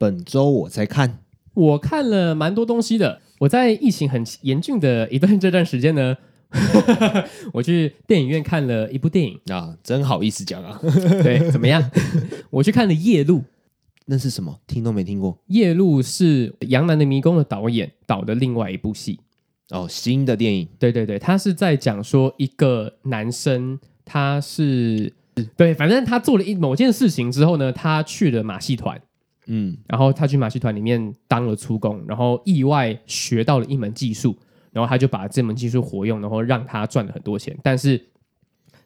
本周我在看，我看了蛮多东西的。我在疫情很严峻的一段这段时间呢，我去电影院看了一部电影啊，真好意思讲啊。对，怎么样？我去看了《夜路》，那是什么？听都没听过。《夜路》是《杨澜的迷宫》的导演导的另外一部戏哦，新的电影。对对对，他是在讲说一个男生，他是对，反正他做了一某件事情之后呢，他去了马戏团。嗯，然后他去马戏团里面当了粗工，然后意外学到了一门技术，然后他就把这门技术活用，然后让他赚了很多钱。但是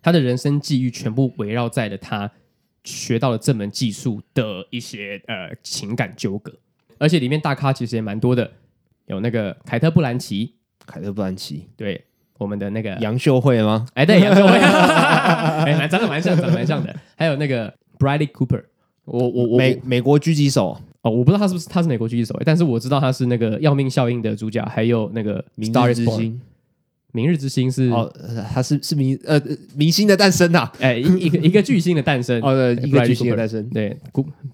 他的人生际遇全部围绕在了他学到了这门技术的一些呃情感纠葛，而且里面大咖其实也蛮多的，有那个凯特·布兰奇，凯特·布兰奇，对，我们的那个杨秀慧吗？哎，对，杨秀慧，哎，蛮长得蛮像，长得蛮像的，还有那个 Bradley Cooper。我我我美美国狙击手。哦，我不知道他是不是他是美国狙击手，但是我知道他是那个《要命效应》的主角，还有那个《明日之星》。明日之星是哦，他是是明呃明星的诞生呐，哎，一一个一个巨星的诞生。哦，对，一个巨星的诞生，对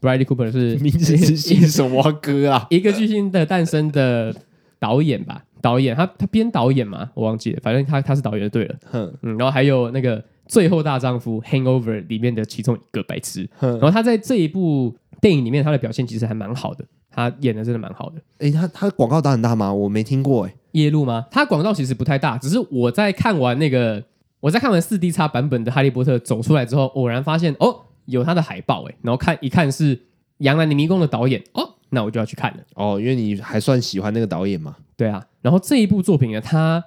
，Bradley Cooper 是 明日之星什么歌啊？一个巨星的诞生的导演吧，导演他他编导演嘛，我忘记了，反正他他是导演就对了，嗯，然后还有那个。最后大丈夫 Hangover 里面的其中一个白痴，然后他在这一部电影里面，他的表现其实还蛮好的，他演的真的蛮好的。哎，他他广告打很大吗？我没听过哎。夜路吗？他广告其实不太大，只是我在看完那个，我在看完四 D 叉版本的哈利波特走出来之后，偶然发现哦，有他的海报哎，然后看一看是《阳男的迷宫》的导演哦，那我就要去看了哦，因为你还算喜欢那个导演嘛。对啊，然后这一部作品呢，它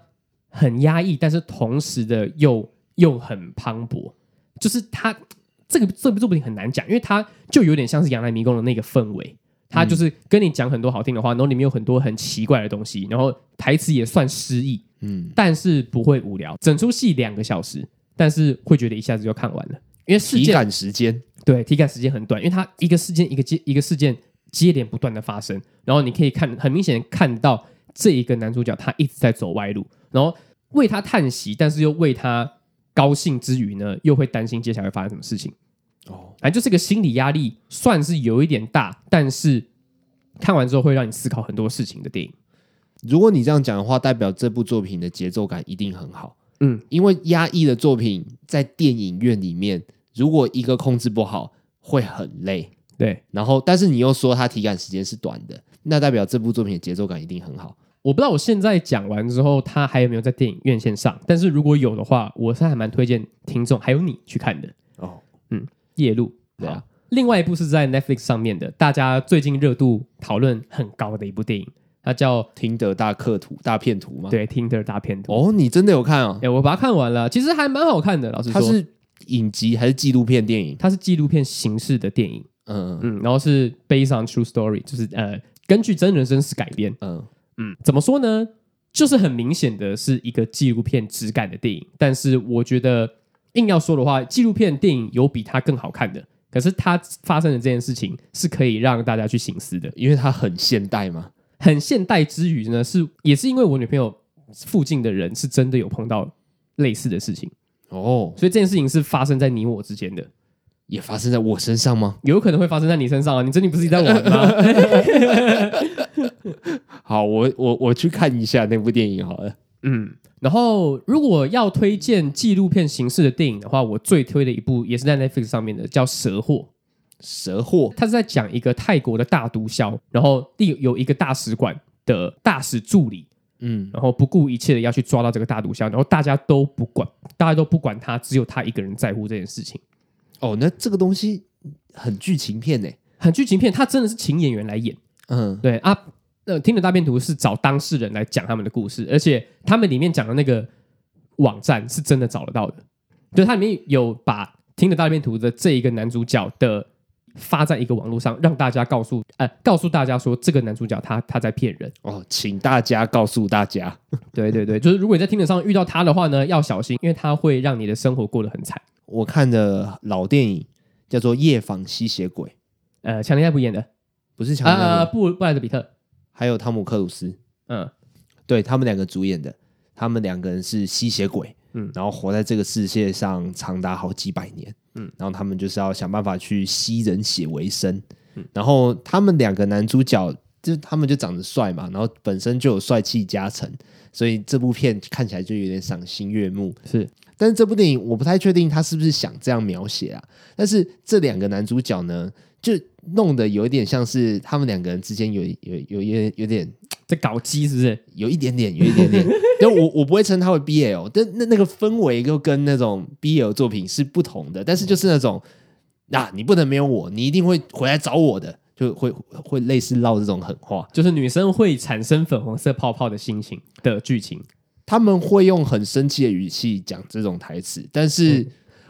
很压抑，但是同时的又。又很磅礴，就是他这个这部作品很难讲，因为它就有点像是《阳男迷宫》的那个氛围，他就是跟你讲很多好听的话，然后里面有很多很奇怪的东西，然后台词也算诗意，嗯，但是不会无聊。整出戏两个小时，但是会觉得一下子就看完了，因为体感时间对体感时间很短，因为它一个事件一个接一个事件接连不断的发生，然后你可以看很明显看到这一个男主角他一直在走歪路，然后为他叹息，但是又为他。高兴之余呢，又会担心接下来会发生什么事情。哦，反正就是个心理压力，算是有一点大，但是看完之后会让你思考很多事情的电影。如果你这样讲的话，代表这部作品的节奏感一定很好。嗯，因为压抑的作品在电影院里面，如果一个控制不好，会很累。对，然后但是你又说它体感时间是短的，那代表这部作品的节奏感一定很好。我不知道我现在讲完之后，他还有没有在电影院线上？但是如果有的话，我是还蛮推荐听众还有你去看的哦。嗯，夜路对啊。另外一部是在 Netflix 上面的，大家最近热度讨论很高的一部电影，它叫《听的大客图大片图》吗？对，《听的大片图》。哦，你真的有看啊？哎，我把它看完了，其实还蛮好看的。老实说，它是影集还是纪录片电影？它是纪录片形式的电影。嗯嗯，然后是 based on true story，就是呃，根据真人真事改编。嗯。嗯，怎么说呢？就是很明显的是一个纪录片质感的电影，但是我觉得硬要说的话，纪录片电影有比它更好看的。可是它发生的这件事情是可以让大家去醒思的，因为它很现代嘛。很现代之余呢，是也是因为我女朋友附近的人是真的有碰到类似的事情哦，所以这件事情是发生在你我之间的。也发生在我身上吗？有可能会发生在你身上啊！你真的不是在玩吗？好，我我我去看一下那部电影好了。嗯，然后如果要推荐纪录片形式的电影的话，我最推的一部也是在 Netflix 上面的，叫《蛇货》。蛇货，它是在讲一个泰国的大毒枭，然后第有一个大使馆的大使助理，嗯，然后不顾一切的要去抓到这个大毒枭，然后大家都不管，大家都不管他，只有他一个人在乎这件事情。哦，那这个东西很剧情片呢，很剧情片，他真的是请演员来演。嗯，对啊，那听的大片图是找当事人来讲他们的故事，而且他们里面讲的那个网站是真的找得到的，就它里面有把听的大片图的这一个男主角的发在一个网络上，让大家告诉呃告诉大家说这个男主角他他在骗人哦，请大家告诉大家，对对对，就是如果你在听的上遇到他的话呢，要小心，因为他会让你的生活过得很惨。我看的老电影叫做《夜访吸血鬼》，呃，强尼戴普演的，不是强尼戴普，呃，布布莱德比特，还有汤姆克鲁斯，嗯，对他们两个主演的，他们两个人是吸血鬼，嗯，然后活在这个世界上长达好几百年，嗯，然后他们就是要想办法去吸人血为生，嗯、然后他们两个男主角就他们就长得帅嘛，然后本身就有帅气加成，所以这部片看起来就有点赏心悦目。是，但是这部电影我不太确定他是不是想这样描写啊。但是这两个男主角呢，就弄得有一点像是他们两个人之间有有有有有点在搞基，是不是？有一点点，有一点点。但我我不会称它为 BL，但那那个氛围就跟那种 BL 作品是不同的。但是就是那种，啊，你不能没有我，你一定会回来找我的，就会会类似唠这种狠话，就是女生会产生粉红色泡泡的心情的剧情。他们会用很生气的语气讲这种台词，但是。嗯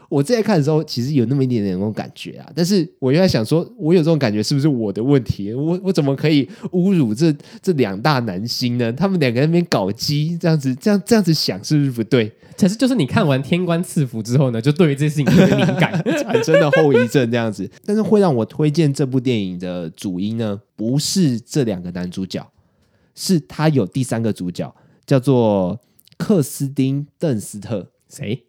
我在看的时候，其实有那么一点点那种感觉啊，但是我又在想说，我有这种感觉是不是我的问题？我我怎么可以侮辱这这两大男星呢？他们两个在那边搞基，这样子，这样这样子想是不是不对？可是就是你看完《天官赐福》之后呢，就对于这件事情特别敏感，产生了后遗症这样子。但是会让我推荐这部电影的主因呢，不是这两个男主角，是他有第三个主角，叫做克斯丁·邓斯特。谁？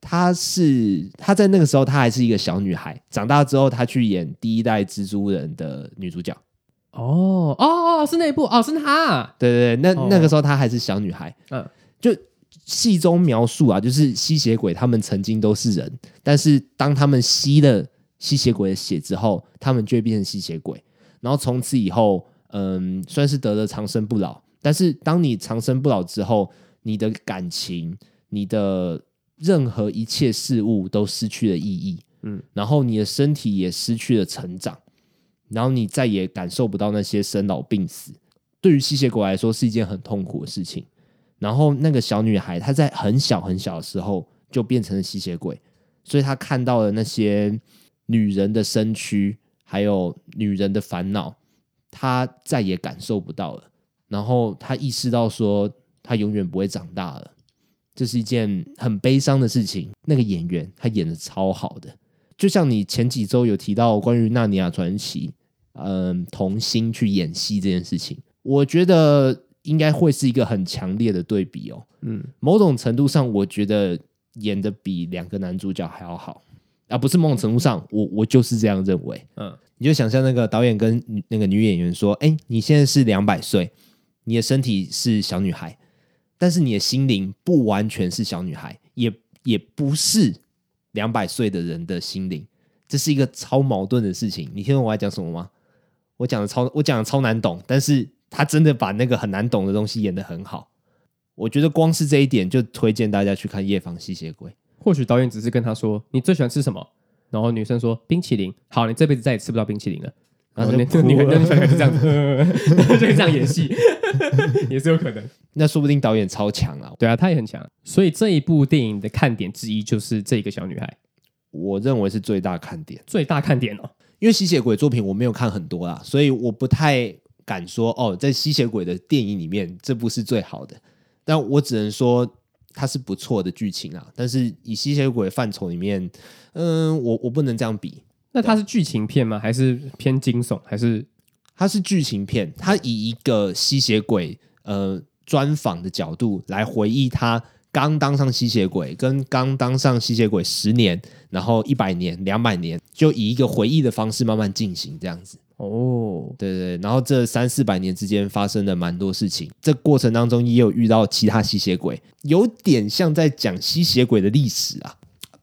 她是她在那个时候，她还是一个小女孩。长大之后，她去演第一代蜘蛛人的女主角。哦哦，是那一部哦，是她。对对对，那、哦、那个时候她还是小女孩。嗯，就戏中描述啊，就是吸血鬼他们曾经都是人，但是当他们吸了吸血鬼的血之后，他们就会变成吸血鬼。然后从此以后，嗯，算是得了长生不老。但是当你长生不老之后，你的感情，你的任何一切事物都失去了意义，嗯，然后你的身体也失去了成长，然后你再也感受不到那些生老病死。对于吸血鬼来说是一件很痛苦的事情。然后那个小女孩她在很小很小的时候就变成了吸血鬼，所以她看到了那些女人的身躯，还有女人的烦恼，她再也感受不到了。然后她意识到说，她永远不会长大了。这是一件很悲伤的事情。那个演员他演的超好的，就像你前几周有提到关于《纳尼亚传奇》，嗯，童星去演戏这件事情，我觉得应该会是一个很强烈的对比哦。嗯，某种程度上，我觉得演的比两个男主角还要好，而不是某种程度上，我我就是这样认为。嗯，你就想象那个导演跟那个女演员说：“哎，你现在是两百岁，你的身体是小女孩。”但是你的心灵不完全是小女孩，也也不是两百岁的人的心灵，这是一个超矛盾的事情。你听懂我在讲什么吗？我讲的超我讲的超难懂，但是他真的把那个很难懂的东西演得很好。我觉得光是这一点就推荐大家去看《夜访吸血鬼》。或许导演只是跟他说：“你最喜欢吃什么？”然后女生说：“冰淇淋。”好，你这辈子再也吃不到冰淇淋了。然后就你很喜欢是这样子，就这样演戏 也是有可能。那说不定导演超强啊！对啊，他也很强。所以这一部电影的看点之一就是这个小女孩，我认为是最大看点。最大看点哦，因为吸血鬼作品我没有看很多啦，所以我不太敢说哦，在吸血鬼的电影里面这部是最好的。但我只能说它是不错的剧情啊。但是以吸血鬼范畴里面，嗯，我我不能这样比。那它是剧情片吗？还是偏惊悚？还是它是剧情片？它以一个吸血鬼呃专访的角度来回忆他刚当上吸血鬼，跟刚当上吸血鬼十年，然后一百年、两百年，就以一个回忆的方式慢慢进行这样子。哦，对对对，然后这三四百年之间发生了蛮多事情，这过程当中也有遇到其他吸血鬼，有点像在讲吸血鬼的历史啊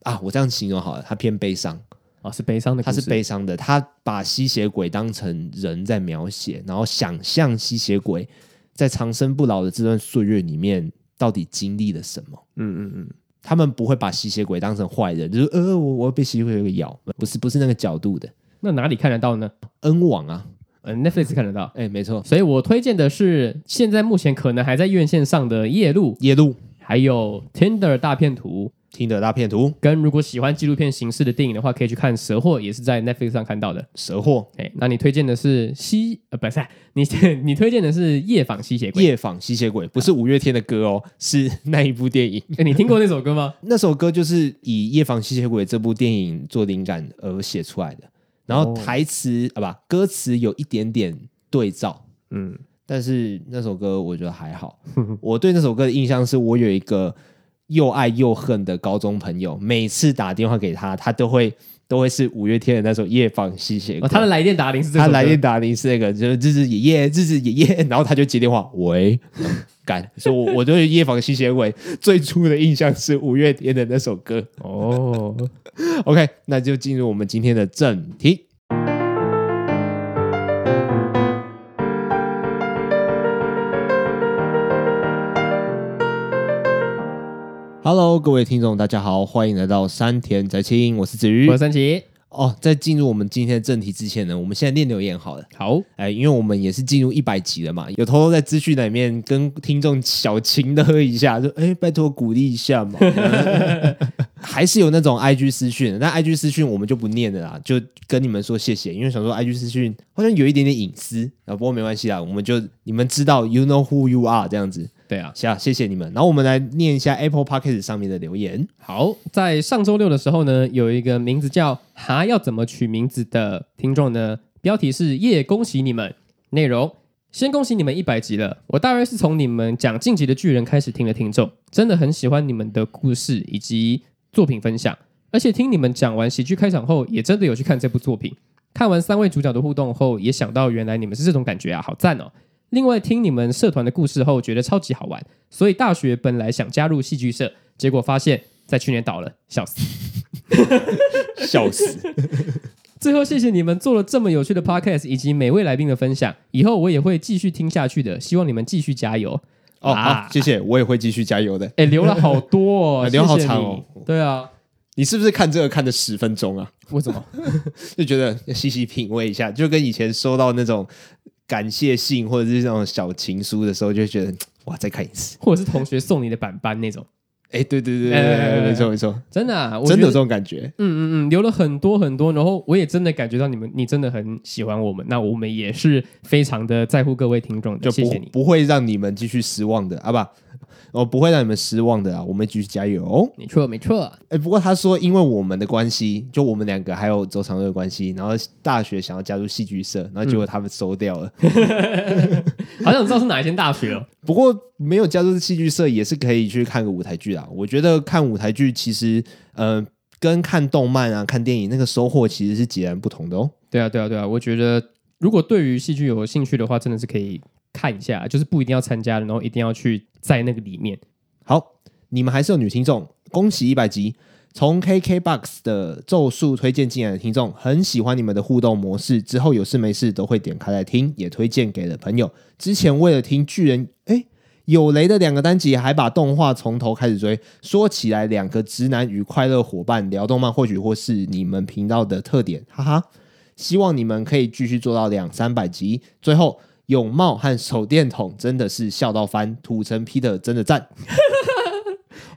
啊！我这样形容好了，它偏悲伤。哦，是悲伤的，他是悲伤的。他把吸血鬼当成人在描写，然后想象吸血鬼在长生不老的这段岁月里面到底经历了什么。嗯嗯嗯，他们不会把吸血鬼当成坏人，就是呃，我我被吸血鬼咬，不是不是那个角度的。那哪里看得到呢？N 网啊，呃，Netflix 看得到。哎，没错。所以我推荐的是现在目前可能还在院线上的《夜路》，夜路，还有《Tinder 大骗徒》。听的大片图，跟如果喜欢纪录片形式的电影的话，可以去看《蛇货》，也是在 Netflix 上看到的。蛇货，哎，那你推荐的是吸呃，不是你 你推荐的是夜访吸血鬼？夜访吸血鬼不是五月天的歌哦，是那一部电影。哎，你听过那首歌吗？那首歌就是以夜访吸血鬼这部电影做灵感而写出来的，然后台词、哦、啊不，歌词有一点点对照，嗯，但是那首歌我觉得还好。我对那首歌的印象是我有一个。又爱又恨的高中朋友，每次打电话给他，他都会都会是五月天的那首《夜访吸血鬼》。他的来电打铃是这他来电打铃是那个，就是日日爷爷，日日爷爷，然后他就接电话，喂，干，所以我我对《夜访吸血鬼》最初的印象是五月天的那首歌。哦，OK，那就进入我们今天的正题。Hello，各位听众，大家好，欢迎来到山田宅青，我是子瑜，我是三奇。哦，在进入我们今天的正题之前呢，我们现在念留言好了。好，哎，因为我们也是进入一百集了嘛，有偷偷在资讯里面跟听众小情的喝一下，就哎，拜托鼓励一下嘛。还是有那种 IG 私讯，那 IG 私讯我们就不念了啦，就跟你们说谢谢，因为想说 IG 私讯好像有一点点隐私啊，不过没关系啦，我们就你们知道，You know who you are 这样子。对啊，行，谢谢你们。然后我们来念一下 Apple Podcast 上面的留言。好，在上周六的时候呢，有一个名字叫“哈要怎么取名字”的听众呢，标题是“耶，恭喜你们”。内容先恭喜你们一百集了。我大约是从你们讲《晋级的巨人》开始听的听众，真的很喜欢你们的故事以及作品分享。而且听你们讲完喜剧开场后，也真的有去看这部作品。看完三位主角的互动后，也想到原来你们是这种感觉啊，好赞哦！另外，听你们社团的故事后，觉得超级好玩，所以大学本来想加入戏剧社，结果发现，在去年倒了，笑死，笑死。最后，谢谢你们做了这么有趣的 podcast，以及每位来宾的分享，以后我也会继续听下去的。希望你们继续加油哦！啊、好，谢谢，我也会继续加油的。哎，留了好多哦，留好长哦。对啊，你是不是看这个看了十分钟啊？为什么？就觉得要细细品味一下，就跟以前收到那种。感谢信或者是那种小情书的时候，就会觉得 哇，再看一次，或者是同学送你的板板那种，哎，对对对对，没错没错，真的，啊，真的有这种感觉，嗯嗯嗯，留了很多很多，然后我也真的感觉到你们，你真的很喜欢我们，那我们也是非常的在乎各位听众的，谢谢你，不会让你们继续失望的，啊不。我不会让你们失望的啊！我们继续加油哦！没错，没错。哎，不过他说，因为我们的关系，就我们两个还有周长乐的关系，然后大学想要加入戏剧社，然后结果他们收掉了。嗯、好想知道是哪一间大学哦。不过没有加入戏剧社也是可以去看个舞台剧啊。我觉得看舞台剧其实，呃，跟看动漫啊、看电影那个收获其实是截然不同的哦。对啊，对啊，对啊！我觉得如果对于戏剧有兴趣的话，真的是可以。看一下，就是不一定要参加，然后一定要去在那个里面。好，你们还是有女听众，恭喜一百集。从 KKBOX 的咒术推荐进来的听众，很喜欢你们的互动模式，之后有事没事都会点开来听，也推荐给了朋友。之前为了听巨人，哎，有雷的两个单集，还把动画从头开始追。说起来，两个直男与快乐伙伴聊动漫，或许或是你们频道的特点，哈哈。希望你们可以继续做到两三百集。最后。泳帽和手电筒真的是笑到翻，土城 Peter 真的赞。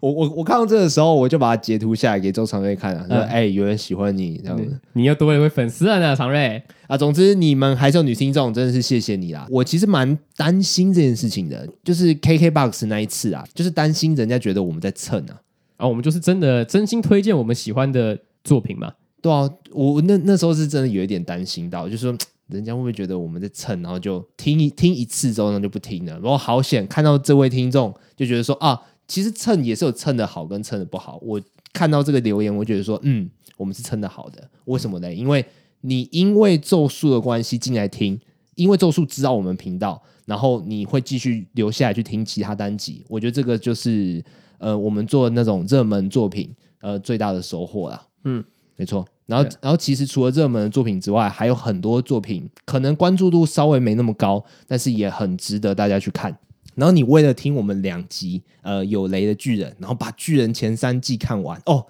我我我看到这个时候，我就把它截图下来给周长瑞看了，说：“哎、嗯欸，有人喜欢你这样子，你又多了一位粉丝了呢，长瑞啊。”总之，你们还是有女听众，真的是谢谢你啦。我其实蛮担心这件事情的，就是 KKBOX 那一次啊，就是担心人家觉得我们在蹭啊。啊，我们就是真的真心推荐我们喜欢的作品嘛。对啊，我那那时候是真的有一点担心到，就是说。人家会不会觉得我们在蹭，然后就听一听一次之后呢就不听了？然后好险看到这位听众就觉得说啊，其实蹭也是有蹭的好跟蹭的不好。我看到这个留言，我觉得说嗯，我们是蹭的好的。为什么呢？因为你因为咒术的关系进来听，因为咒术知道我们频道，然后你会继续留下来去听其他单集。我觉得这个就是呃，我们做的那种热门作品呃最大的收获啦。嗯，没错。然后，然后其实除了热门的作品之外，还有很多作品可能关注度稍微没那么高，但是也很值得大家去看。然后你为了听我们两集，呃，有雷的巨人，然后把巨人前三季看完，哦，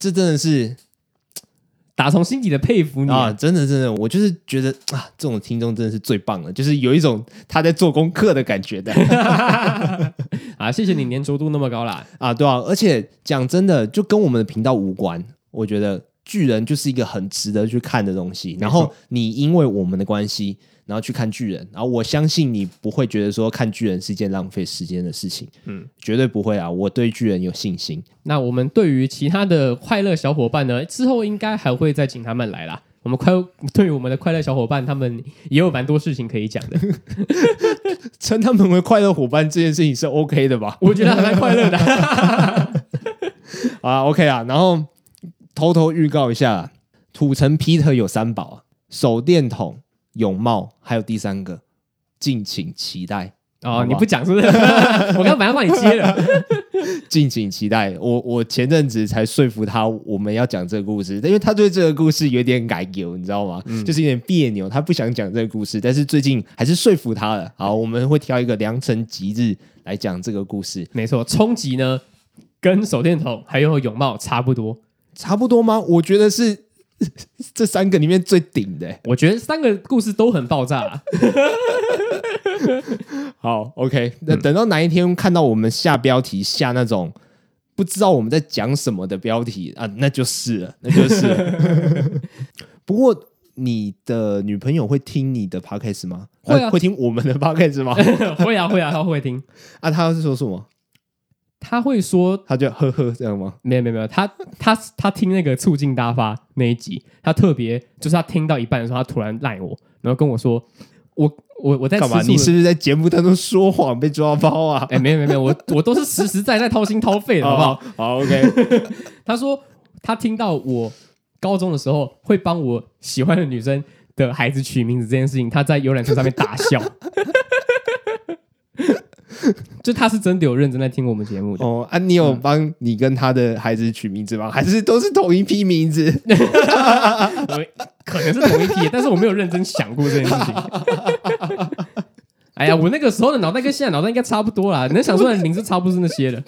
这真的是 打从心底的佩服你啊！真的，真的，我就是觉得啊，这种听众真的是最棒的，就是有一种他在做功课的感觉的。啊，谢谢你粘着度那么高啦！啊，对啊，而且讲真的，就跟我们的频道无关，我觉得。巨人就是一个很值得去看的东西，然后你因为我们的关系，然后去看巨人，然后我相信你不会觉得说看巨人是一件浪费时间的事情，嗯，绝对不会啊！我对巨人有信心。那我们对于其他的快乐小伙伴呢？之后应该还会再请他们来啦。我们快对于我们的快乐小伙伴，他们也有蛮多事情可以讲的。称他们为快乐伙伴这件事情是 OK 的吧？我觉得还蛮快乐的。啊，OK 啊，然后偷偷预告一下，土城 Peter 有三宝啊，手电筒、泳帽，还有第三个，敬请期待。哦，好好你不讲是不是？我刚刚本来帮你接了，敬请期待。我我前阵子才说服他，我们要讲这个故事，因为他对这个故事有点改扭，你知道吗？嗯、就是有点别扭，他不想讲这个故事。但是最近还是说服他了。好，我们会挑一个良辰吉日来讲这个故事。没错，冲击呢，跟手电筒还有泳帽差不多，差不多吗？我觉得是 这三个里面最顶的。我觉得三个故事都很爆炸、啊。好，OK，那等到哪一天看到我们下标题下那种不知道我们在讲什么的标题啊，那就是了，那就是了。不过你的女朋友会听你的 Podcast 吗？会啊，会听我们的 Podcast 吗？会啊，会啊，她会听。啊，她是说什么？她会说，他就呵呵这样吗？没有，没有，没有。他他他听那个促进大发那一集，他特别就是他听到一半的时候，他突然赖我，然后跟我说我。我我在干嘛？你是不是在节目当中说谎被抓包啊？哎、欸，没有没有没有，我我都是实实在在掏心掏肺的，好不好？好，OK。他说他听到我高中的时候会帮我喜欢的女生的孩子取名字这件事情，他在游览车上面大笑。就他是真的有认真在听我们节目的哦啊！你有帮你跟他的孩子取名字吗？还是都是同一批名字？可能是同一批，但是我没有认真想过这件事情。哎呀，我那个时候的脑袋跟现在脑袋应该差不多啦，能想出来的名字差不多是那些的。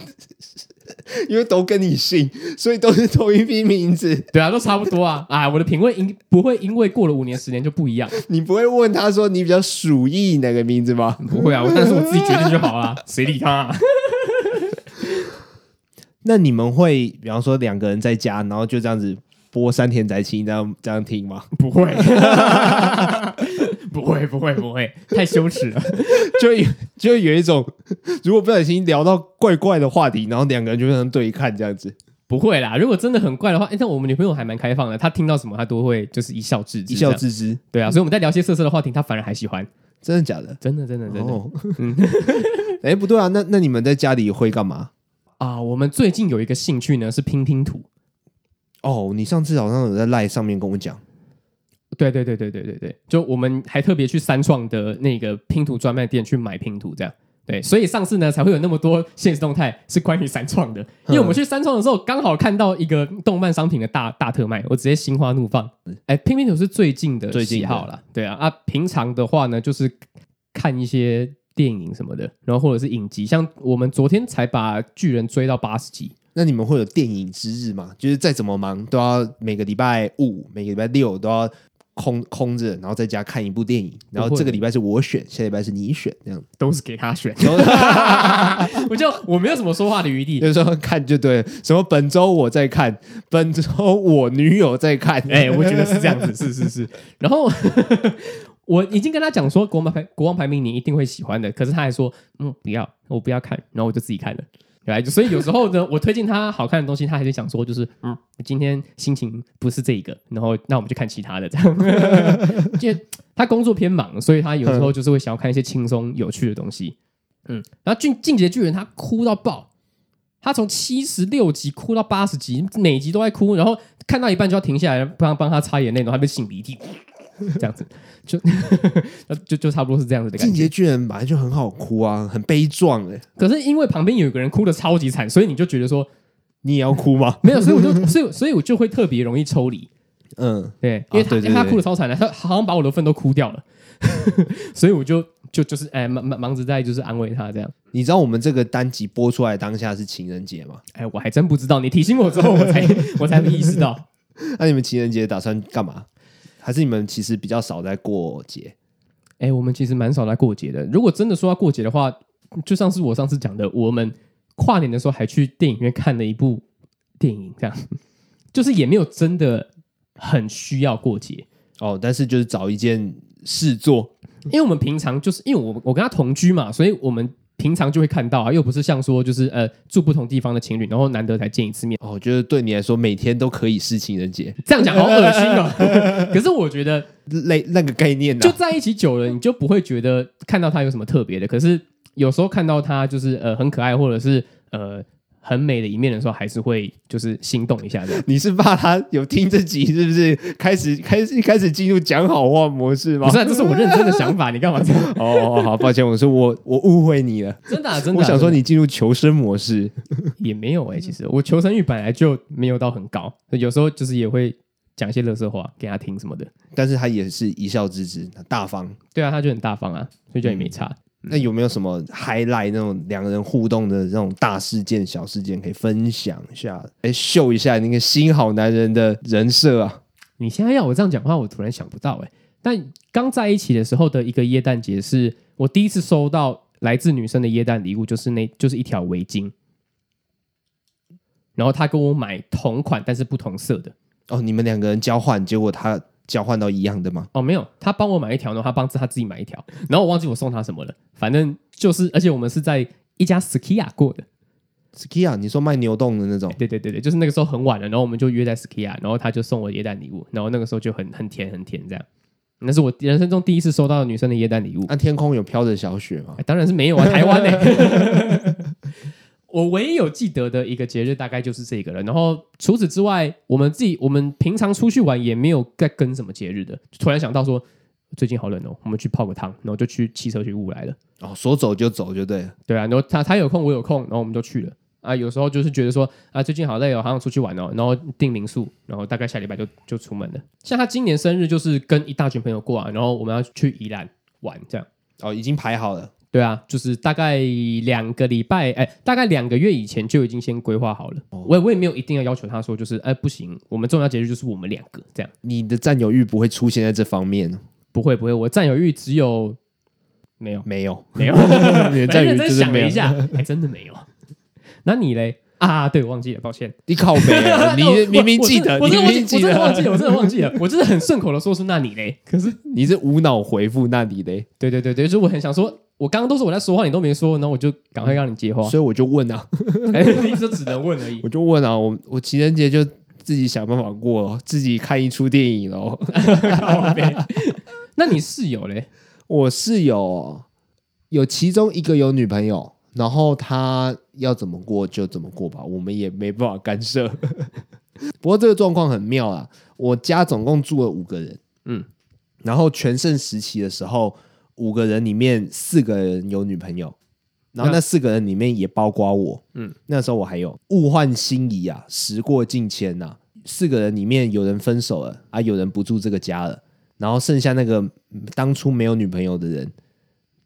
因为都跟你姓，所以都是同一批名字。对啊，都差不多啊。啊，我的品味因不会因为过了五年十年就不一样。你不会问他说你比较属意哪个名字吗？不会啊，但是我自己决定就好了，谁理他啊？那你们会比方说两个人在家，然后就这样子播山田宅青这样这样听吗？不会。不会不会不会，太羞耻了。就就有一种，如果不小心聊到怪怪的话题，然后两个人就变成对看这样子。不会啦，如果真的很怪的话，哎，像我们女朋友还蛮开放的，她听到什么她都会就是一笑置之，一笑置之。对啊，所以我们在聊些色色的话题，她反而还喜欢。真的假的？真的真的真的。哦、嗯，哎，不对啊，那那你们在家里会干嘛啊？我们最近有一个兴趣呢，是拼拼图。哦，你上次好像有在赖上面跟我讲。对对对对对对对，就我们还特别去三创的那个拼图专卖店去买拼图，这样。对，所以上次呢才会有那么多现实动态是关于三创的，因为我们去三创的时候刚好看到一个动漫商品的大大特卖，我直接心花怒放。哎，拼拼图是最近的喜好了，对啊啊，平常的话呢就是看一些电影什么的，然后或者是影集，像我们昨天才把巨人追到八十集。那你们会有电影之日吗？就是再怎么忙都要每个礼拜五、每个礼拜六都要。空空着，然后在家看一部电影，然后这个礼拜是我选，下礼拜是你选，这样都是给他选。我就我没有什么说话的余地，就是说看就对了。什么本周我在看，本周我女友在看，哎、欸，我觉得是这样子，是是是。然后 我已经跟他讲说，国王排国王排名你一定会喜欢的，可是他还说，嗯，不要，我不要看，然后我就自己看了。对，所以有时候呢，我推荐他好看的东西，他还是想说，就是嗯，今天心情不是这个，然后那我们就看其他的这样。就他工作偏忙，所以他有时候就是会想要看一些轻松有趣的东西。嗯，然后进进击的巨人他哭到爆，他从七十六集哭到八十集，每集都在哭，然后看到一半就要停下来帮帮他擦眼泪，然后他被擤鼻涕。这样子，就就就差不多是这样子的感觉。进击巨人本来就很好哭啊，很悲壮哎。可是因为旁边有一个人哭的超级惨，所以你就觉得说你也要哭吗？没有，所以我就所以所以我就会特别容易抽离。嗯，对，因为他、哦、对对对因为他哭的超惨的，他好像把我的份都哭掉了，所以我就就就是哎忙忙忙着在就是安慰他这样。你知道我们这个单集播出来当下是情人节吗？哎，我还真不知道，你提醒我之后我才我才没意识到。那你们情人节打算干嘛？还是你们其实比较少在过节？哎、欸，我们其实蛮少在过节的。如果真的说要过节的话，就像是我上次讲的，我们跨年的时候还去电影院看了一部电影，这样 就是也没有真的很需要过节哦。但是就是找一件事做，因为我们平常就是因为我我跟他同居嘛，所以我们。平常就会看到啊，又不是像说就是呃住不同地方的情侣，然后难得才见一次面。哦，我觉得对你来说每天都可以是情人节，这样讲好恶心哦。可是我觉得那那个概念，就在一起久了，你就不会觉得看到他有什么特别的。可是有时候看到他就是呃很可爱，或者是呃很美的一面的时候，还是会就是心动一下的。你是怕他有听这集，是不是开始开始开始进入讲好话模式吗？不是、啊，这是我认真的想法。你干嘛这样？哦，好，抱歉，我说我我误会你了。真的、啊，真的、啊，我想说你进入求生模式也没有哎、欸。其实我求生欲本来就没有到很高，有时候就是也会讲一些乐色话给他听什么的。但是他也是一笑置之，大方。对啊，他就很大方啊，所以就也没差。嗯那有没有什么 highlight 那种两个人互动的这种大事件、小事件可以分享一下？哎，秀一下那个新好男人的人设啊！你现在要我这样讲话，我突然想不到哎。但刚在一起的时候的一个耶诞节，是我第一次收到来自女生的耶诞礼物，就是那就是一条围巾。然后他跟我买同款但是不同色的。哦，你们两个人交换，结果他。交换到一样的吗？哦，没有，他帮我买一条，然后他帮他自己买一条，然后我忘记我送他什么了。反正就是，而且我们是在一家 Skia 过的。Skia，你说卖牛洞的那种？对对对对，就是那个时候很晚了，然后我们就约在 Skia，然后他就送我耶诞礼物，然后那个时候就很很甜很甜这样。那是我人生中第一次收到女生的耶诞礼物。那、啊、天空有飘着小雪吗？当然是没有啊，台湾呢、欸。我唯一有记得的一个节日，大概就是这个了。然后除此之外，我们自己我们平常出去玩也没有在跟什么节日的。突然想到说，最近好冷哦，我们去泡个汤，然后就去骑车去雾来了。哦，说走就走就对了。对啊，然后他他有空，我有空，然后我们就去了。啊，有时候就是觉得说啊，最近好累哦，好想出去玩哦，然后订民宿，然后大概下礼拜就就出门了。像他今年生日就是跟一大群朋友过啊，然后我们要去宜兰玩，这样。哦，已经排好了。对啊，就是大概两个礼拜，哎，大概两个月以前就已经先规划好了。哦、我也我也没有一定要要求他说，就是哎不行，我们重要节日就是我们两个这样。你的占有欲不会出现在这方面？不会不会，我占有欲只有没有没有没有。你的占有欲 真想了一下，还真的没有。那你嘞？啊，对，我忘记了，抱歉。你靠北 了，你明明记得，我真的忘记了，我真的忘记了，我就是很顺口的说出那你嘞。可是你是无脑回复那你嘞？对对对对，就是我很想说。我刚刚都是我在说话，你都没说，然后我就赶快让你接话，所以我就问啊，你就只能问而已。我就问啊，我我情人节就自己想办法过，自己看一出电影喽。那你室友嘞？我室友有其中一个有女朋友，然后他要怎么过就怎么过吧，我们也没办法干涉。不过这个状况很妙啊，我家总共住了五个人，嗯，然后全盛时期的时候。五个人里面四个人有女朋友，然后那四个人里面也包括我。嗯，那时候我还有物换星移啊，时过境迁呐。四个人里面有人分手了啊，有人不住这个家了，然后剩下那个当初没有女朋友的人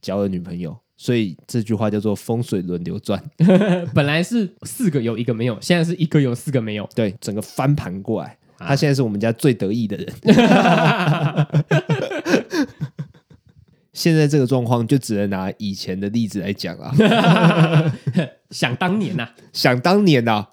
交了女朋友，所以这句话叫做风水轮流转。本来是四个有一个没有，现在是一个有四个没有，对，整个翻盘过来。他现在是我们家最得意的人。现在这个状况就只能拿以前的例子来讲啊。想当年呐、啊，想当年呐、啊，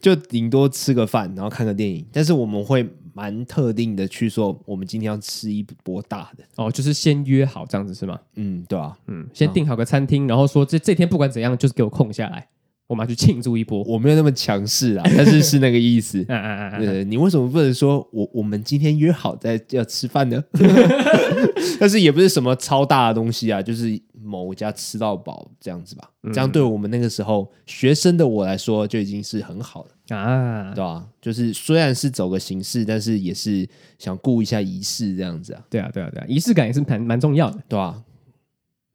就顶多吃个饭，然后看个电影。但是我们会蛮特定的去说，我们今天要吃一波大的哦，就是先约好这样子是吗？嗯，对啊，嗯，先订好个餐厅，然后说这这天不管怎样，就是给我空下来。我们要去庆祝一波，我没有那么强势啊，但是是那个意思。嗯嗯嗯，对，你为什么不能说我我们今天约好在要吃饭呢？但是也不是什么超大的东西啊，就是某家吃到饱这样子吧。这样对我们那个时候学生的我来说就已经是很好了啊，对吧？就是虽然是走个形式，但是也是想顾一下仪式这样子啊。对啊，对啊，对啊，仪式感也是蛮蛮重要的，对吧？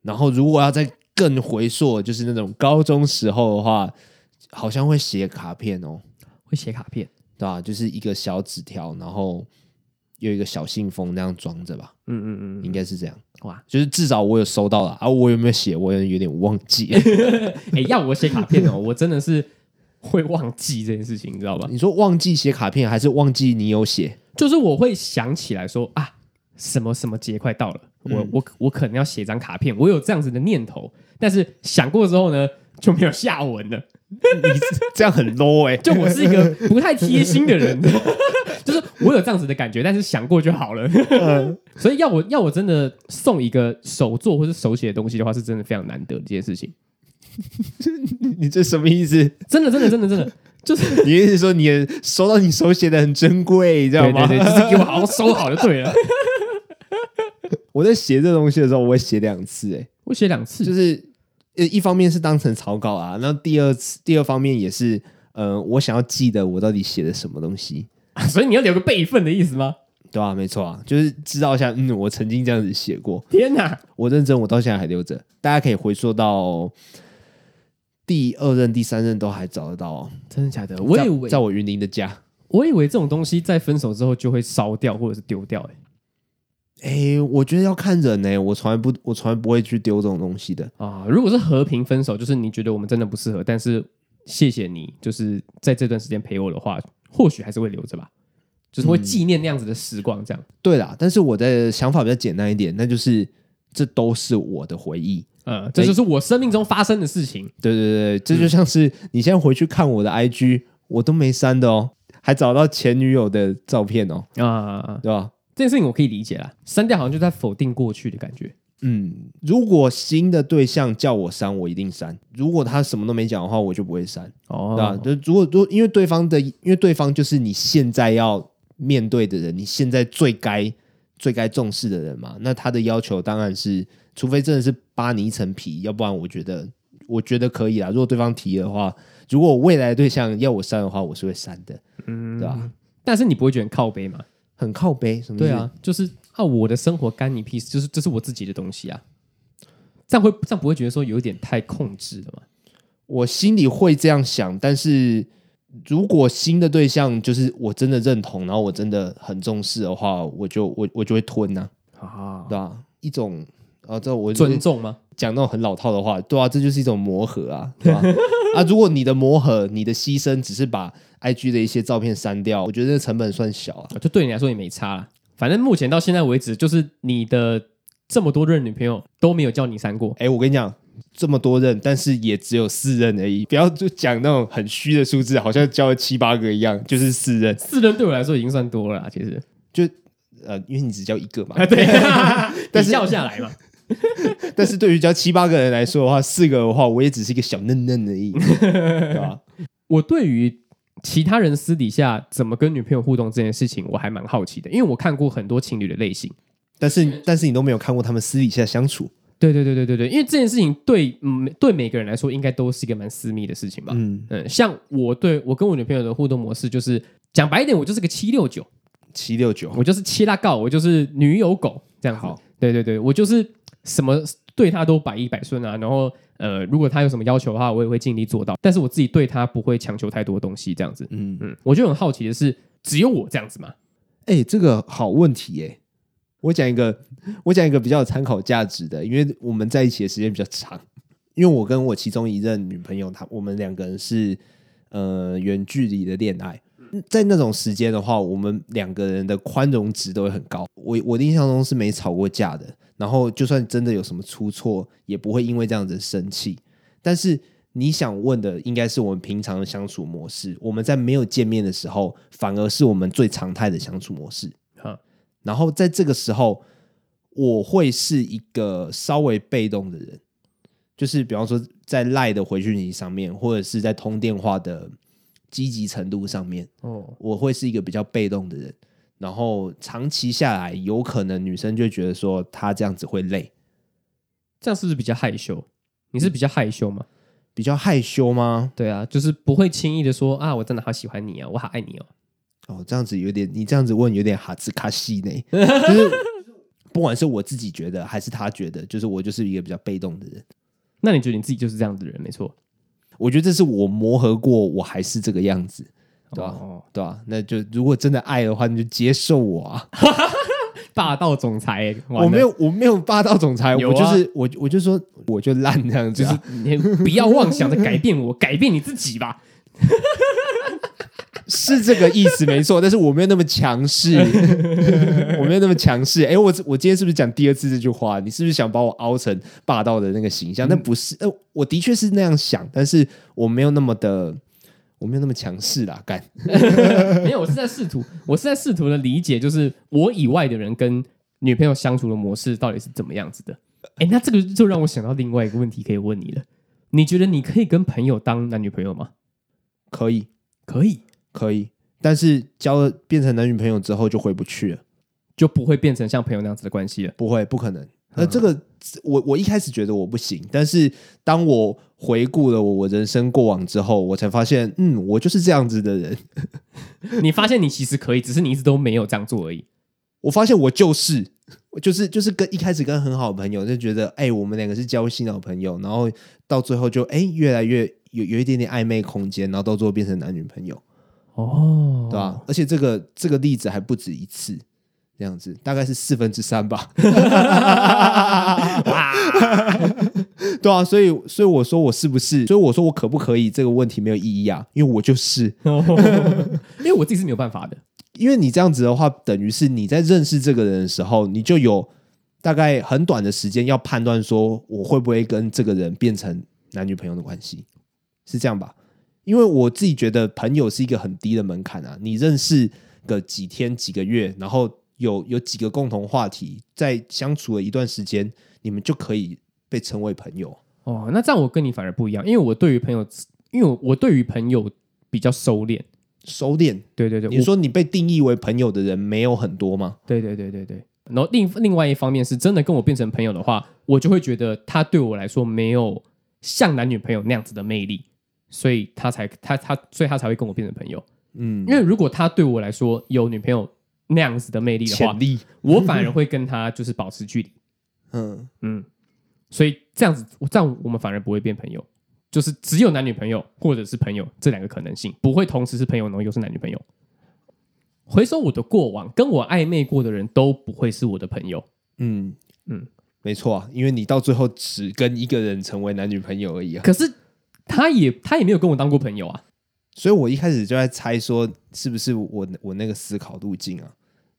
然后如果要再更回溯，就是那种高中时候的话，好像会写卡片哦，会写卡片，对吧？就是一个小纸条，然后有一个小信封那样装着吧。嗯嗯嗯，应该是这样。哇，就是至少我有收到了啊，我有没有写？我有点忘记。哎，要我写卡片哦，我真的是会忘记这件事情，你知道吧？你说忘记写卡片，还是忘记你有写？就是我会想起来说啊，什么什么节快到了。我我我可能要写张卡片，我有这样子的念头，但是想过之后呢，就没有下文了。你这样很 low 哎、欸，就我是一个不太贴心的人，就是我有这样子的感觉，但是想过就好了。嗯、所以要我要我真的送一个手作或是手写的东西的话，是真的非常难得的这件事情。你这什么意思？真的真的真的真的，就是你意思说你收到你手写的很珍贵，知道吗？对对对，就是给我好好收好就对了。我在写这东西的时候，我会写两次、欸，哎，我写两次，就是呃，一方面是当成草稿啊，那第二次第二方面也是，呃，我想要记得我到底写的什么东西，所以你要留个备份的意思吗？对啊，没错啊，就是知道一下，嗯，我曾经这样子写过。天哪，我认真，我到现在还留着，大家可以回溯到第二任、第三任都还找得到哦。真的假的？我以为在，在我云林的家，我以为这种东西在分手之后就会烧掉或者是丢掉，欸，哎，我觉得要看人呢、欸。我从来不，我从来不会去丢这种东西的啊。如果是和平分手，就是你觉得我们真的不适合，但是谢谢你，就是在这段时间陪我的话，或许还是会留着吧，就是会纪念那样子的时光。这样、嗯、对啦。但是我的想法比较简单一点，那就是这都是我的回忆，嗯，这就是我生命中发生的事情。对对对，这就像是你现在回去看我的 IG，我都没删的哦，还找到前女友的照片哦，啊，对吧？这件事情我可以理解啦，删掉好像就在否定过去的感觉。嗯，如果新的对象叫我删，我一定删；如果他什么都没讲的话，我就不会删。哦，对吧？就如果如果因为对方的，因为对方就是你现在要面对的人，你现在最该最该重视的人嘛，那他的要求当然是，除非真的是扒你一层皮，要不然我觉得我觉得可以啦。如果对方提的话，如果我未来的对象要我删的话，我是会删的，嗯，对吧？但是你不会觉得很靠背吗？很靠背，什么？对啊，就是啊，我的生活干你屁事，就是这是我自己的东西啊。这样会这样不会觉得说有点太控制了吗？我心里会这样想，但是如果新的对象就是我真的认同，然后我真的很重视的话，我就我我就会吞呐，啊，对吧？一种啊，这我尊重吗？讲那种很老套的话，对啊，这就是一种磨合啊，对吧？啊，如果你的磨合，你的牺牲只是把 IG 的一些照片删掉，我觉得这成本算小啊，就对你来说也没差啦。反正目前到现在为止，就是你的这么多任女朋友都没有叫你删过。哎，我跟你讲，这么多任，但是也只有四任而已。不要就讲那种很虚的数字，好像交了七八个一样，就是四任。四任对我来说已经算多了啦，其实就呃，因为你只交一个嘛，啊、对，但是叫下来嘛。但是对于交七八个人来说的话，四个的话，我也只是一个小嫩嫩而已，对吧？我对于其他人私底下怎么跟女朋友互动这件事情，我还蛮好奇的，因为我看过很多情侣的类型，但是但是你都没有看过他们私底下相处。对对对对对对，因为这件事情对嗯对每个人来说，应该都是一个蛮私密的事情吧？嗯嗯，像我对我跟我女朋友的互动模式，就是讲白一点，我就是个七六九，七六九，我就是七拉告，我就是女友狗这样好。对对对，我就是。什么对他都百依百顺啊，然后呃，如果他有什么要求的话，我也会尽力做到。但是我自己对他不会强求太多东西，这样子。嗯嗯，我就很好奇的是，只有我这样子吗？哎、欸，这个好问题哎、欸。我讲一个，我讲一个比较有参考价值的，因为我们在一起的时间比较长。因为我跟我其中一任女朋友，她我们两个人是呃远距离的恋爱。在那种时间的话，我们两个人的宽容值都会很高。我我的印象中是没吵过架的，然后就算真的有什么出错，也不会因为这样子生气。但是你想问的，应该是我们平常的相处模式。我们在没有见面的时候，反而是我们最常态的相处模式。哈，然后在这个时候，我会是一个稍微被动的人，就是比方说在赖的回讯息上面，或者是在通电话的。积极程度上面，哦，我会是一个比较被动的人，然后长期下来，有可能女生就觉得说她这样子会累，这样是不是比较害羞？你是比较害羞吗？比较害羞吗？对啊，就是不会轻易的说啊，我真的好喜欢你啊，我好爱你哦。哦，这样子有点，你这样子问有点哈兹卡西呢，就是不管是我自己觉得还是他觉得，就是我就是一个比较被动的人。那你觉得你自己就是这样子的人？没错。我觉得这是我磨合过，我还是这个样子，对吧？哦、对吧？那就如果真的爱的话，你就接受我啊！霸道总裁，我没有，我没有霸道总裁，啊、我就是我，我就说我就烂这样就是你不要妄想着改变我，改变你自己吧。是这个意思没错，但是我没有那么强势，我没有那么强势。哎，我我今天是不是讲第二次这句话？你是不是想把我凹成霸道的那个形象？那、嗯、不是，呃，我的确是那样想，但是我没有那么的，我没有那么强势啦。干，没有，我是在试图，我是在试图的理解，就是我以外的人跟女朋友相处的模式到底是怎么样子的。哎，那这个就让我想到另外一个问题可以问你了。你觉得你可以跟朋友当男女朋友吗？可以，可以。可以，但是交了变成男女朋友之后就回不去了，就不会变成像朋友那样子的关系了。不会，不可能。呃，这个我我一开始觉得我不行，但是当我回顾了我我人生过往之后，我才发现，嗯，我就是这样子的人。你发现你其实可以，只是你一直都没有这样做而已。我发现我就是，就是就是跟一开始跟很好的朋友就觉得，哎，我们两个是交心的朋友，然后到最后就哎越来越有有一点点暧昧空间，然后到最后变成男女朋友。哦，对吧？而且这个这个例子还不止一次。这样子大概是四分之三吧，对啊，所以所以我说我是不是？所以我说我可不可以？这个问题没有意义啊，因为我就是，因为我自己是没有办法的。因为你这样子的话，等于是你在认识这个人的时候，你就有大概很短的时间要判断说我会不会跟这个人变成男女朋友的关系，是这样吧？因为我自己觉得朋友是一个很低的门槛啊，你认识个几天几个月，然后。有有几个共同话题，在相处了一段时间，你们就可以被称为朋友哦。那这样我跟你反而不一样，因为我对于朋友，因为我对于朋友比较收敛，收敛。对对对，你说你被定义为朋友的人没有很多吗？对对对对对。然后另另外一方面是真的跟我变成朋友的话，我就会觉得他对我来说没有像男女朋友那样子的魅力，所以他才他他所以他才会跟我变成朋友。嗯，因为如果他对我来说有女朋友。那样子的魅力的话，力我反而会跟他就是保持距离。嗯嗯，所以这样子，这样我们反而不会变朋友，就是只有男女朋友或者是朋友这两个可能性，不会同时是朋友，然后又是男女朋友。回首我的过往，跟我暧昧过的人都不会是我的朋友。嗯嗯，没错啊，因为你到最后只跟一个人成为男女朋友而已啊。可是他也他也没有跟我当过朋友啊。所以我一开始就在猜说，是不是我我那个思考路径啊？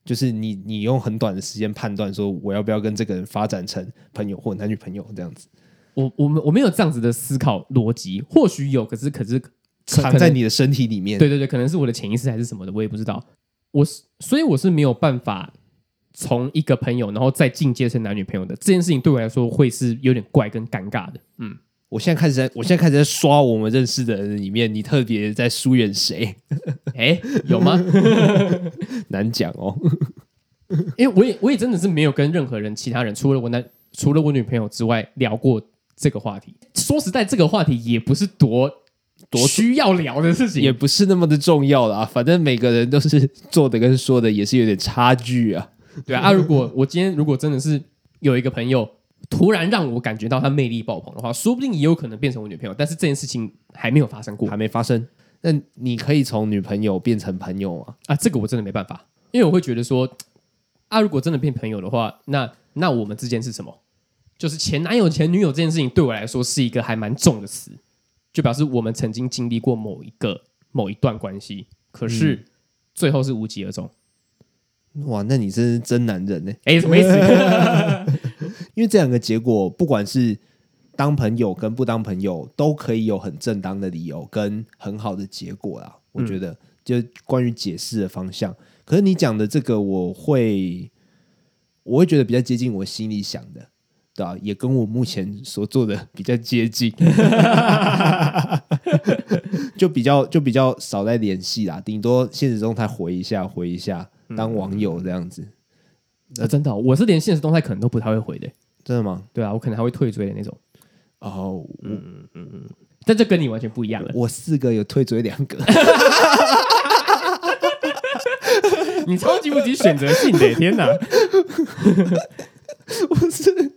就是你你用很短的时间判断说，我要不要跟这个人发展成朋友或男女朋友这样子？我我们我没有这样子的思考逻辑，或许有，可是可是藏在你的身体里面。对对对，可能是我的潜意识还是什么的，我也不知道。我是所以我是没有办法从一个朋友，然后再进阶成男女朋友的这件事情，对我来说会是有点怪跟尴尬的。嗯。我现在开始在，我现在开始在刷我们认识的人里面，你特别在疏远谁？哎，有吗？难讲哦，因为我也我也真的是没有跟任何人、其他人，除了我男，除了我女朋友之外，聊过这个话题。说实在，这个话题也不是多多需要聊的事情，也不是那么的重要啦。反正每个人都是做的跟说的也是有点差距啊。对啊，啊，如果我今天如果真的是有一个朋友。突然让我感觉到她魅力爆棚的话，说不定也有可能变成我女朋友。但是这件事情还没有发生过，还没发生。那你可以从女朋友变成朋友吗？啊，这个我真的没办法，因为我会觉得说，啊，如果真的变朋友的话，那那我们之间是什么？就是前男友、前女友这件事情对我来说是一个还蛮重的词，就表示我们曾经经历过某一个某一段关系，可是最后是无疾而终。嗯、哇，那你真是真男人呢？哎，什么意思？因为这两个结果，不管是当朋友跟不当朋友，都可以有很正当的理由跟很好的结果啦。我觉得，就关于解释的方向，可是你讲的这个，我会我会觉得比较接近我心里想的，对吧？也跟我目前所做的比较接近，就比较就比较少在联系啦，顶多现实中他回一下回一下，当网友这样子。啊，真的、哦，我是连现实动态可能都不太会回的。真的吗？对啊，我可能还会退追的那种。哦，嗯嗯嗯嗯，但这跟你完全不一样了。我四个有退追两个，你超级无敌选择性的，天哪！我是，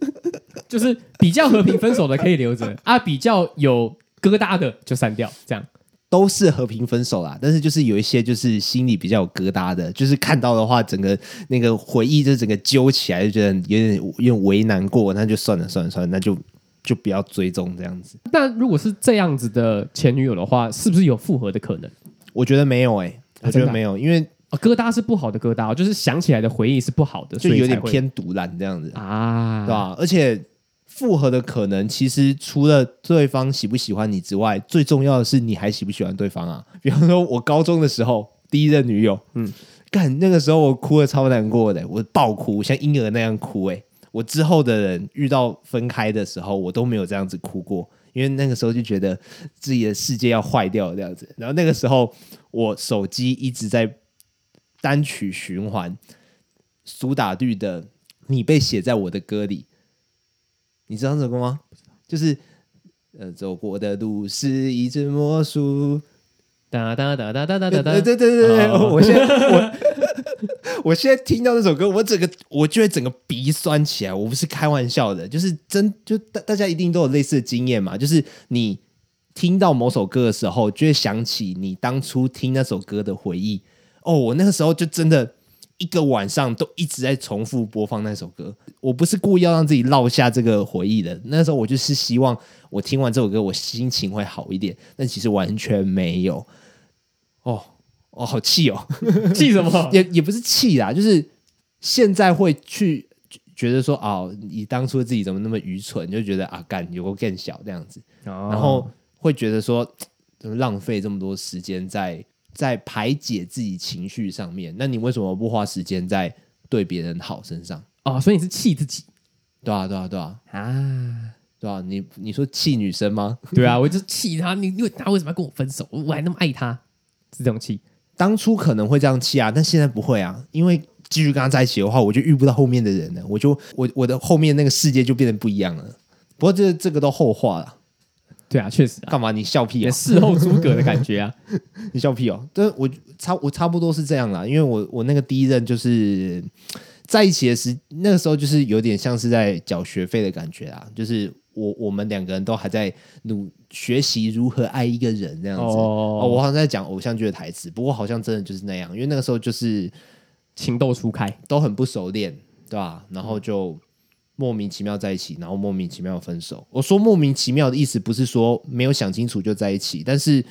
就是比较和平分手的可以留着啊，比较有疙瘩的就删掉，这样。都是和平分手啦，但是就是有一些就是心里比较有疙瘩的，就是看到的话，整个那个回忆就整个揪起来，就觉得有点有点为难过，那就算了算了算了，那就就不要追踪这样子。那如果是这样子的前女友的话，是不是有复合的可能？我觉得没有哎、欸，我觉得没有，因为疙瘩是不好的疙瘩，就是想起来的回忆是不好的，就有点偏毒烂这样子啊，对吧？而且。复合的可能，其实除了对方喜不喜欢你之外，最重要的是你还喜不喜欢对方啊？比方说，我高中的时候第一任女友，嗯，干那个时候我哭的超难过的，我爆哭，像婴儿那样哭。诶，我之后的人遇到分开的时候，我都没有这样子哭过，因为那个时候就觉得自己的世界要坏掉这样子。然后那个时候，我手机一直在单曲循环苏打绿的《你被写在我的歌里》。你知道这首歌吗？就是呃，走过的路是一只魔术。哒哒哒哒哒哒哒哒，对对对对对，我现在我我现在听到这首歌，我整个我就会整个鼻酸起来，我不是开玩笑的，就是真就大大家一定都有类似的经验嘛，就是你听到某首歌的时候，就会想起你当初听那首歌的回忆。哦，我那个时候就真的一个晚上都一直在重复播放那首歌，我不是故意要让自己落下这个回忆的，那时候我就是希望。我听完这首歌，我心情会好一点，但其实完全没有。哦哦，好气哦！气什么？也也不是气啦，就是现在会去觉得说，哦，你当初自己怎么那么愚蠢，就觉得啊，干有个更小这样子，哦、然后会觉得说，怎么浪费这么多时间在在排解自己情绪上面？那你为什么不花时间在对别人好身上？哦，所以你是气自己？对啊，对啊，对啊，啊。对啊？你你说气女生吗？对啊，我就气她，你因为她为什么要跟我分手？我还那么爱她，是这种气。当初可能会这样气啊，但现在不会啊，因为继续跟她在一起的话，我就遇不到后面的人了，我就我我的后面那个世界就变得不一样了。不过这这个都后话了。对啊，确实啊。干嘛你笑屁啊？事后诸葛的感觉啊，你笑屁哦。对，我差我差不多是这样啦，因为我我那个第一任就是在一起的时，那个时候就是有点像是在缴学费的感觉啊，就是。我我们两个人都还在努学习如何爱一个人这样子哦，哦，我好像在讲偶像剧的台词，不过好像真的就是那样，因为那个时候就是情窦初开，都很不熟练，对吧？然后就莫名其妙在一起，然后莫名其妙分手。我说莫名其妙的意思不是说没有想清楚就在一起，但是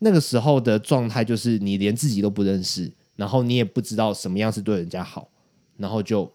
那个时候的状态就是你连自己都不认识，然后你也不知道什么样是对人家好，然后就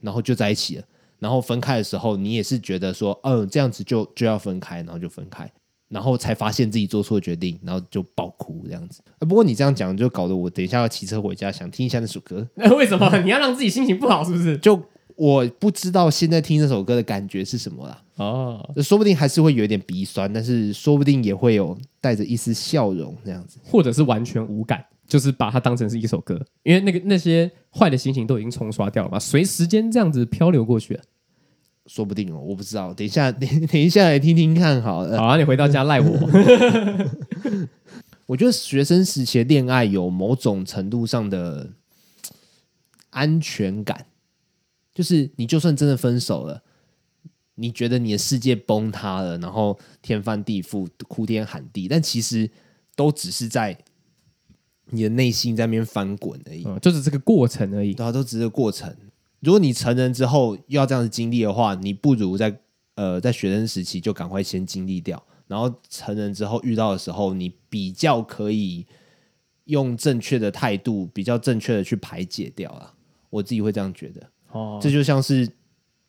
然后就在一起了。然后分开的时候，你也是觉得说，嗯，这样子就就要分开，然后就分开，然后才发现自己做错决定，然后就爆哭这样子。不过你这样讲，就搞得我等一下要骑车回家，想听一下那首歌。那 为什么你要让自己心情不好？是不是？就我不知道现在听这首歌的感觉是什么啦。哦，说不定还是会有一点鼻酸，但是说不定也会有带着一丝笑容这样子，或者是完全无感。就是把它当成是一首歌，因为那个那些坏的心情都已经冲刷掉了嘛，随时间这样子漂流过去了，说不定哦，我不知道。等一下，等 等一下来听听看好了。好啊，你回到家赖我。我觉得学生时期的恋爱有某种程度上的安全感，就是你就算真的分手了，你觉得你的世界崩塌了，然后天翻地覆、哭天喊地，但其实都只是在。你的内心在那边翻滚而已，就是这个过程而已。对啊，都只是过程。如果你成人之后要这样子经历的话，你不如在呃在学生时期就赶快先经历掉，然后成人之后遇到的时候，你比较可以用正确的态度，比较正确的去排解掉啊。我自己会这样觉得。哦，这就像是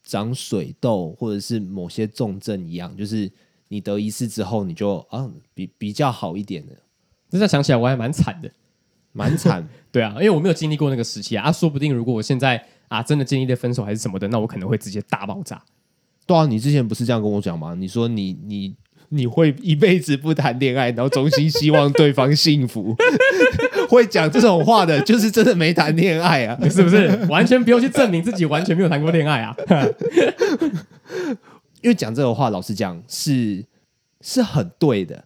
长水痘或者是某些重症一样，就是你得一次之后，你就啊比比较好一点的。那这样想起来，我还蛮惨的。蛮惨，对啊，因为我没有经历过那个时期啊，啊，说不定如果我现在啊真的经历了分手还是什么的，那我可能会直接大爆炸。对啊，你之前不是这样跟我讲吗？你说你你你会一辈子不谈恋爱，然后衷心希望对方幸福，会讲这种话的，就是真的没谈恋爱啊，是不是？完全不用去证明自己完全没有谈过恋爱啊。因为讲这个话，老实讲是是很对的，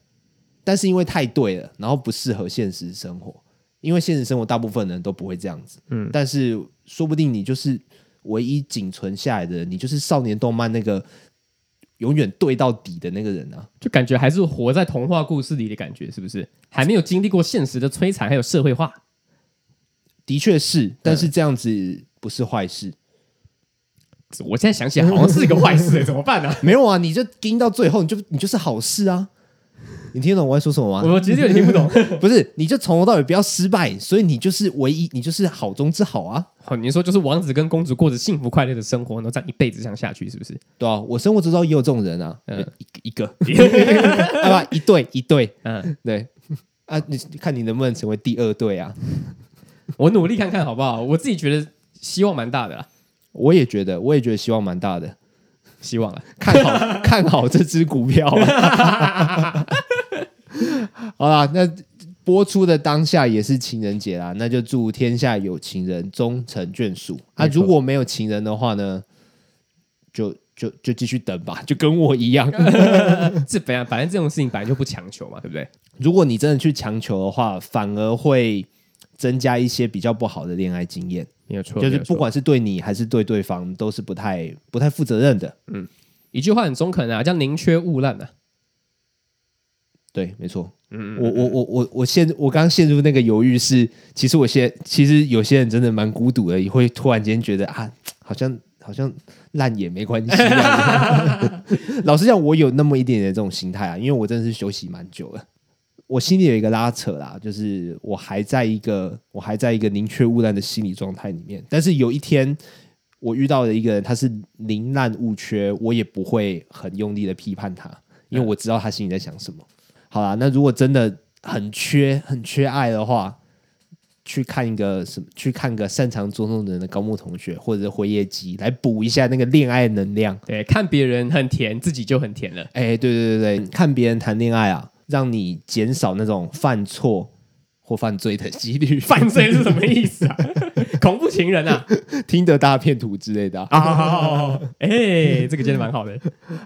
但是因为太对了，然后不适合现实生活。因为现实生活大部分人都不会这样子，嗯，但是说不定你就是唯一仅存下来的人，你就是少年动漫那个永远对到底的那个人啊，就感觉还是活在童话故事里的感觉，是不是？还没有经历过现实的摧残，还有社会化，的确是，但是这样子不是坏事。嗯，我现在想起来好像是一个坏事，怎么办呢？没有啊，你就盯到最后，你就你就是好事啊。你听得懂我在说什么吗？我其实有点听不懂。不是，你就从头到尾不要失败，所以你就是唯一，你就是好中之好啊！好，你说就是王子跟公主过着幸福快乐的生活，然后这样一辈子这样下去，是不是？对啊，我生活之中也有这种人啊，嗯、一一个，啊不，一对一对，嗯，对啊，你看你能不能成为第二对啊？我努力看看好不好？我自己觉得希望蛮大的啦，我也觉得，我也觉得希望蛮大的，希望啊，看好看好这支股票。好啦，那播出的当下也是情人节啦，那就祝天下有情人终成眷属。啊，如果没有情人的话呢，就就就继续等吧，就跟我一样。这本来反正这种事情本来就不强求嘛，对不对？如果你真的去强求的话，反而会增加一些比较不好的恋爱经验。没有错，就是不管是对你还是对对方，都是不太不太负责任的。嗯，一句话很中肯啊，叫宁缺毋滥啊。对，没错。嗯，我我我我我现我刚陷入那个犹豫是，其实我现其实有些人真的蛮孤独的，也会突然间觉得啊，好像好像烂也没关系。老实讲，我有那么一点点这种心态啊，因为我真的是休息蛮久了。我心里有一个拉扯啦，就是我还在一个我还在一个宁缺毋滥的心理状态里面。但是有一天，我遇到了一个人，他是宁滥勿缺，我也不会很用力的批判他，因为我知道他心里在想什么。好啦，那如果真的很缺很缺爱的话，去看一个什么？去看个擅长捉弄人的高木同学，或者是辉夜姬，来补一下那个恋爱能量。对，看别人很甜，自己就很甜了。哎，对对对对，看别人谈恋爱啊。让你减少那种犯错或犯罪的几率。犯罪是什么意思啊？恐怖情人啊？听得大片图之类的啊？哎、这个真的蛮好的。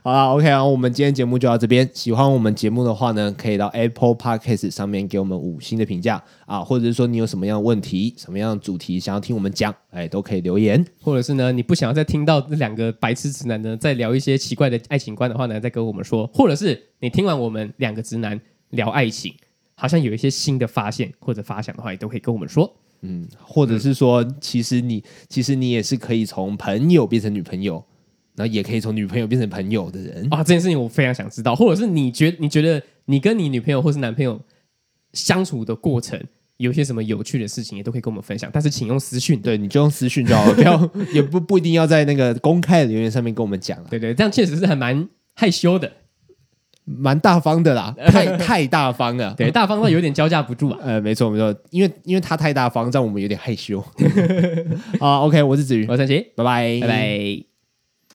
好了，OK 啊，我们今天节目就到这边。喜欢我们节目的话呢，可以到 Apple Podcast 上面给我们五星的评价啊，或者是说你有什么样的问题、什么样的主题想要听我们讲，哎，都可以留言。或者是呢，你不想要再听到这两个白痴直男呢，再聊一些奇怪的爱情观的话呢，再跟我们说。或者是你听完我们两个直男聊爱情，好像有一些新的发现或者发想的话，也都可以跟我们说。嗯，或者是说，嗯、其实你其实你也是可以从朋友变成女朋友，然后也可以从女朋友变成朋友的人啊。这件事情我非常想知道，或者是你觉你觉得你跟你女朋友或是男朋友相处的过程，有些什么有趣的事情，也都可以跟我们分享。但是请用私讯，对，你就用私讯就好了，不要也不不一定要在那个公开的留言上面跟我们讲。对对，这样确实是还蛮害羞的。蛮大方的啦，太太大方了，对，大方到有点招架不住啊。呃，没错没错，因为因为他太大方，让我们有点害羞。好，OK，我是子瑜，我是陈奇，拜拜，拜拜。